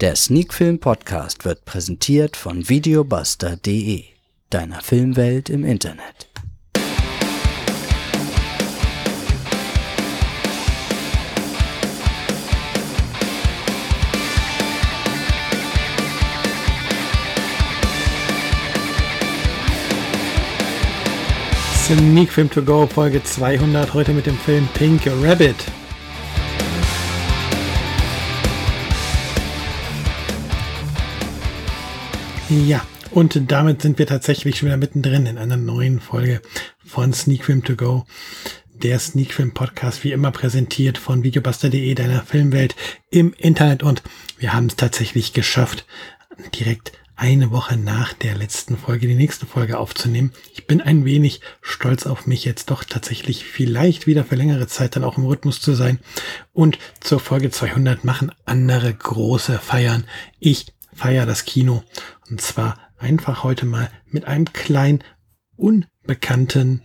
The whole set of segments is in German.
Der Sneakfilm Podcast wird präsentiert von videobuster.de, deiner Filmwelt im Internet. Sneak Film to Go Folge 200 heute mit dem Film Pink Rabbit. Ja, und damit sind wir tatsächlich schon wieder mittendrin in einer neuen Folge von Sneak Film to Go. Der Sneak Film Podcast wie immer präsentiert von videobuster.de, deiner Filmwelt im Internet und wir haben es tatsächlich geschafft, direkt eine Woche nach der letzten Folge die nächste Folge aufzunehmen. Ich bin ein wenig stolz auf mich, jetzt doch tatsächlich vielleicht wieder für längere Zeit dann auch im Rhythmus zu sein. Und zur Folge 200 machen andere große Feiern. Ich feiere das Kino. Und zwar einfach heute mal mit einem kleinen, unbekannten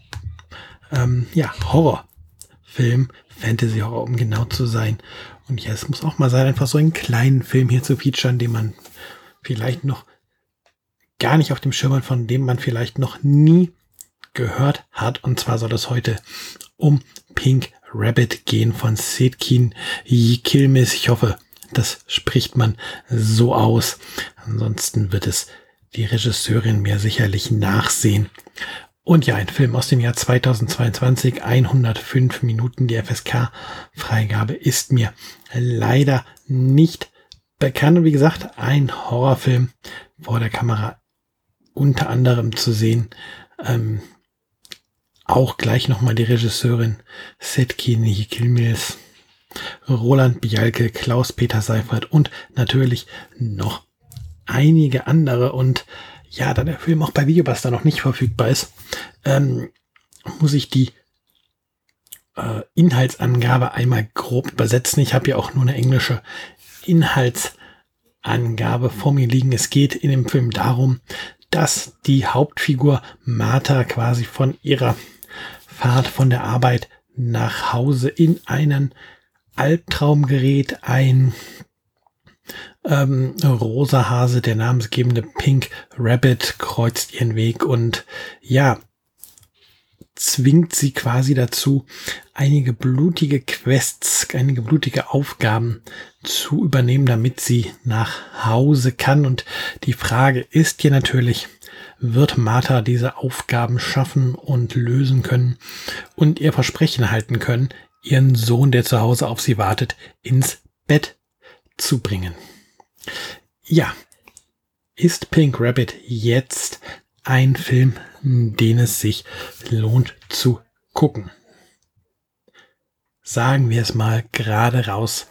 ähm, ja, Horrorfilm, Fantasy-Horror, um genau zu sein. Und ja, es muss auch mal sein, einfach so einen kleinen Film hier zu featuren, den man vielleicht noch gar nicht auf dem Schirm von dem man vielleicht noch nie gehört hat. Und zwar soll es heute um Pink Rabbit gehen von Sedkin Yilmaz. Ich hoffe, das spricht man so aus. Ansonsten wird es die Regisseurin mir sicherlich nachsehen. Und ja, ein Film aus dem Jahr 2022, 105 Minuten. Die FSK-Freigabe ist mir leider nicht bekannt. Und wie gesagt, ein Horrorfilm vor der Kamera unter anderem zu sehen. Ähm, auch gleich nochmal die Regisseurin Setkin Kilmils, Roland Bialke, Klaus-Peter Seifert und natürlich noch einige andere. Und ja, da der Film auch bei Videobuster noch nicht verfügbar ist, ähm, muss ich die äh, Inhaltsangabe einmal grob übersetzen. Ich habe ja auch nur eine englische Inhaltsangabe vor mir liegen. Es geht in dem Film darum, dass die Hauptfigur Martha quasi von ihrer Fahrt von der Arbeit nach Hause in einen Albtraum gerät. Ein ähm, rosa Hase, der namensgebende Pink Rabbit, kreuzt ihren Weg und ja, zwingt sie quasi dazu, einige blutige Quests, einige blutige Aufgaben zu übernehmen, damit sie nach Hause kann. Und die Frage ist hier natürlich, wird Martha diese Aufgaben schaffen und lösen können und ihr Versprechen halten können, ihren Sohn, der zu Hause auf sie wartet, ins Bett zu bringen. Ja, ist Pink Rabbit jetzt ein Film, den es sich lohnt zu gucken. Sagen wir es mal gerade raus.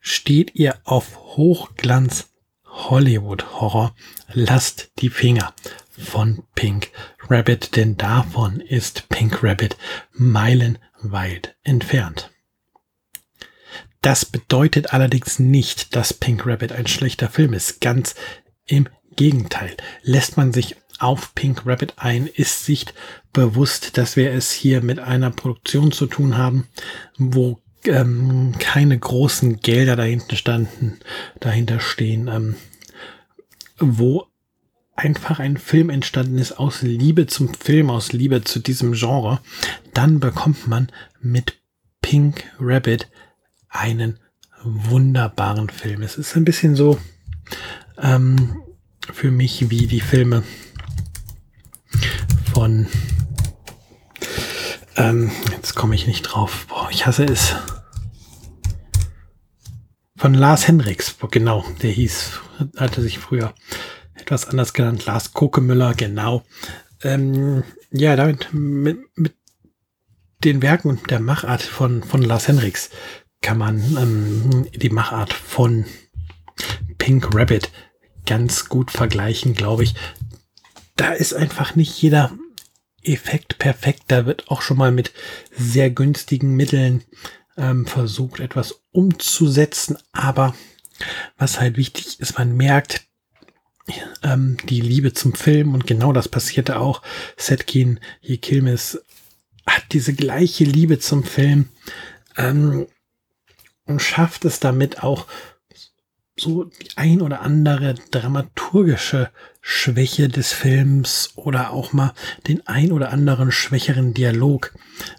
Steht ihr auf Hochglanz Hollywood Horror, lasst die Finger von Pink Rabbit, denn davon ist Pink Rabbit meilenweit entfernt. Das bedeutet allerdings nicht, dass Pink Rabbit ein schlechter Film ist. Ganz im Gegenteil. Lässt man sich auf Pink Rabbit ein, ist sich bewusst, dass wir es hier mit einer Produktion zu tun haben, wo ähm, keine großen Gelder dahinter standen, dahinter stehen, ähm, wo einfach ein Film entstanden ist aus Liebe zum Film, aus Liebe zu diesem Genre, dann bekommt man mit Pink Rabbit einen wunderbaren Film. Es ist ein bisschen so ähm, für mich wie die Filme von ähm, jetzt komme ich nicht drauf. Boah, ich hasse es. Von Lars Henriks, genau, der hieß, hatte sich früher etwas anders genannt, Lars Kokemüller, genau. Ähm, ja, damit mit, mit den Werken und der Machart von, von Lars Henriks kann man ähm, die Machart von Pink Rabbit ganz gut vergleichen, glaube ich. Da ist einfach nicht jeder Effekt perfekt. Da wird auch schon mal mit sehr günstigen Mitteln ähm, versucht, etwas umzusetzen. Aber was halt wichtig ist, man merkt ähm, die Liebe zum Film und genau das passierte auch. Setkin Yekilmes hat diese gleiche Liebe zum Film ähm, und schafft es damit auch so die ein oder andere dramaturgische Schwäche des Films oder auch mal den ein oder anderen schwächeren Dialog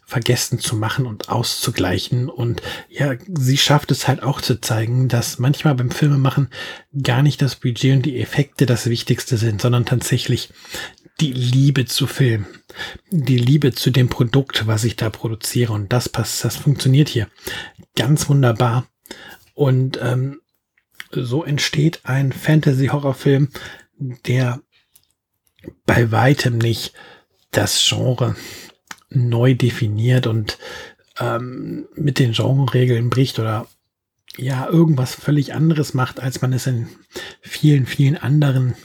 vergessen zu machen und auszugleichen. Und ja, sie schafft es halt auch zu zeigen, dass manchmal beim Filmemachen gar nicht das Budget und die Effekte das Wichtigste sind, sondern tatsächlich die Liebe zu Film, die Liebe zu dem Produkt, was ich da produziere. Und das passt, das funktioniert hier ganz wunderbar. Und ähm, so entsteht ein Fantasy-Horrorfilm, der bei weitem nicht das Genre neu definiert und ähm, mit den Genreregeln bricht oder ja irgendwas völlig anderes macht, als man es in vielen, vielen anderen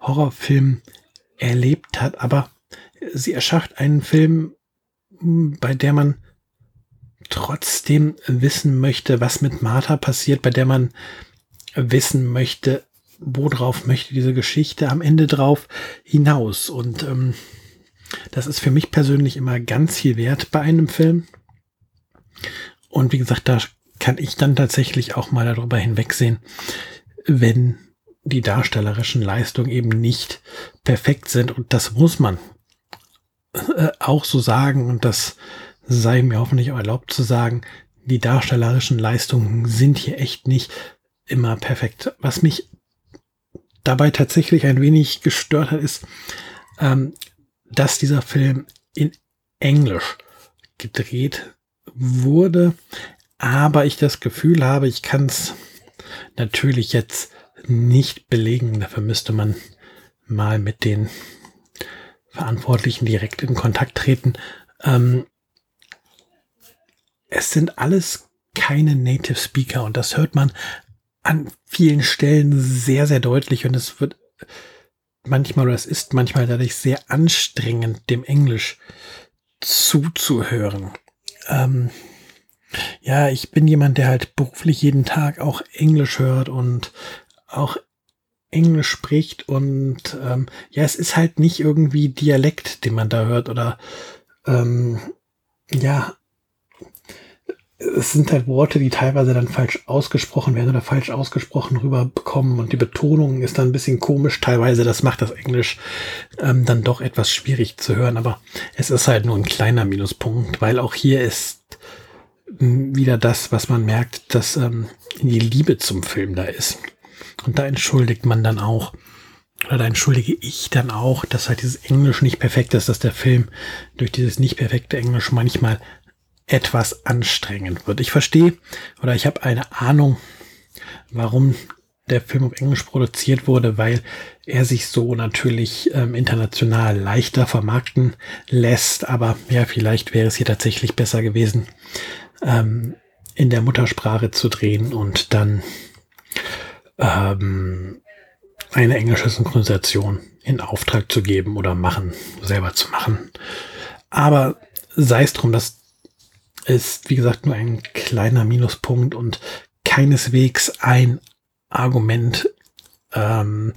Horrorfilmen erlebt hat. Aber sie erschafft einen Film, bei der man trotzdem wissen möchte, was mit Martha passiert, bei der man wissen möchte, worauf möchte diese Geschichte am Ende drauf hinaus. Und ähm, das ist für mich persönlich immer ganz viel wert bei einem Film. Und wie gesagt, da kann ich dann tatsächlich auch mal darüber hinwegsehen, wenn die darstellerischen Leistungen eben nicht perfekt sind. Und das muss man äh, auch so sagen. Und das sei mir hoffentlich auch erlaubt zu sagen. Die darstellerischen Leistungen sind hier echt nicht immer perfekt. Was mich dabei tatsächlich ein wenig gestört hat, ist, ähm, dass dieser Film in Englisch gedreht wurde, aber ich das Gefühl habe, ich kann es natürlich jetzt nicht belegen. Dafür müsste man mal mit den Verantwortlichen direkt in Kontakt treten. Ähm, es sind alles keine Native Speaker und das hört man an vielen Stellen sehr, sehr deutlich und es wird manchmal oder es ist manchmal dadurch sehr anstrengend, dem Englisch zuzuhören. Ähm, ja, ich bin jemand, der halt beruflich jeden Tag auch Englisch hört und auch Englisch spricht und ähm, ja, es ist halt nicht irgendwie Dialekt, den man da hört oder ähm, ja, es sind halt Worte, die teilweise dann falsch ausgesprochen werden oder falsch ausgesprochen rüberbekommen und die Betonung ist dann ein bisschen komisch teilweise. Das macht das Englisch ähm, dann doch etwas schwierig zu hören, aber es ist halt nur ein kleiner Minuspunkt, weil auch hier ist ähm, wieder das, was man merkt, dass ähm, die Liebe zum Film da ist. Und da entschuldigt man dann auch, oder da entschuldige ich dann auch, dass halt dieses Englisch nicht perfekt ist, dass der Film durch dieses nicht perfekte Englisch manchmal etwas anstrengend wird. Ich verstehe oder ich habe eine Ahnung, warum der Film auf Englisch produziert wurde, weil er sich so natürlich ähm, international leichter vermarkten lässt. Aber ja, vielleicht wäre es hier tatsächlich besser gewesen, ähm, in der Muttersprache zu drehen und dann ähm, eine englische Synchronisation in Auftrag zu geben oder machen, selber zu machen. Aber sei es drum, dass ist, wie gesagt, nur ein kleiner Minuspunkt und keineswegs ein Argument ähm,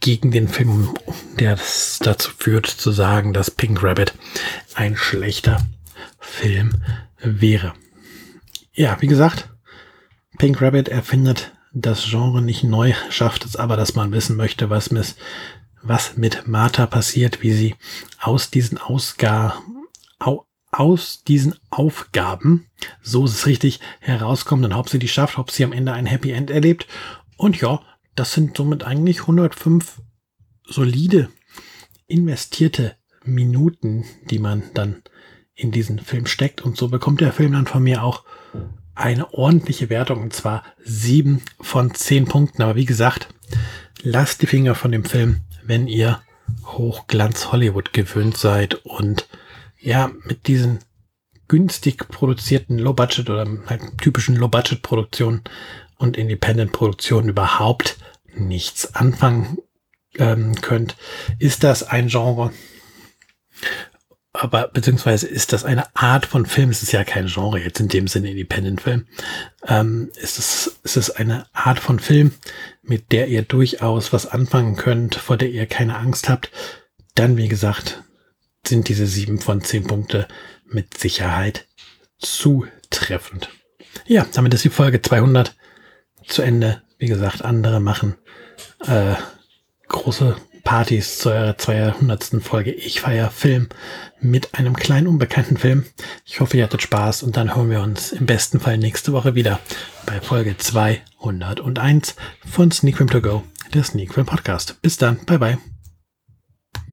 gegen den Film, der dazu führt, zu sagen, dass Pink Rabbit ein schlechter Film wäre. Ja, wie gesagt, Pink Rabbit erfindet das Genre nicht neu, schafft es aber, dass man wissen möchte, was mit, was mit Martha passiert, wie sie aus diesen Ausgaben aus diesen Aufgaben, so ist es richtig, herauskommt und ob sie die schafft, ob sie am Ende ein Happy End erlebt. Und ja, das sind somit eigentlich 105 solide investierte Minuten, die man dann in diesen Film steckt. Und so bekommt der Film dann von mir auch eine ordentliche Wertung, und zwar sieben von zehn Punkten. Aber wie gesagt, lasst die Finger von dem Film, wenn ihr Hochglanz Hollywood gewöhnt seid und ja, mit diesen günstig produzierten Low-Budget oder halt typischen Low-Budget-Produktionen und Independent-Produktionen überhaupt nichts anfangen ähm, könnt, ist das ein Genre, aber beziehungsweise ist das eine Art von Film, es ist ja kein Genre jetzt in dem Sinne Independent-Film, ähm, ist, es, ist es eine Art von Film, mit der ihr durchaus was anfangen könnt, vor der ihr keine Angst habt, dann wie gesagt, sind diese sieben von zehn Punkte mit Sicherheit zutreffend. Ja, damit ist die Folge 200 zu Ende. Wie gesagt, andere machen äh, große Partys zur 200. Folge Ich feier Film mit einem kleinen unbekannten Film. Ich hoffe, ihr hattet Spaß und dann hören wir uns im besten Fall nächste Woche wieder bei Folge 201 von Sneak Film To Go, der Sneak Film Podcast. Bis dann, bye bye.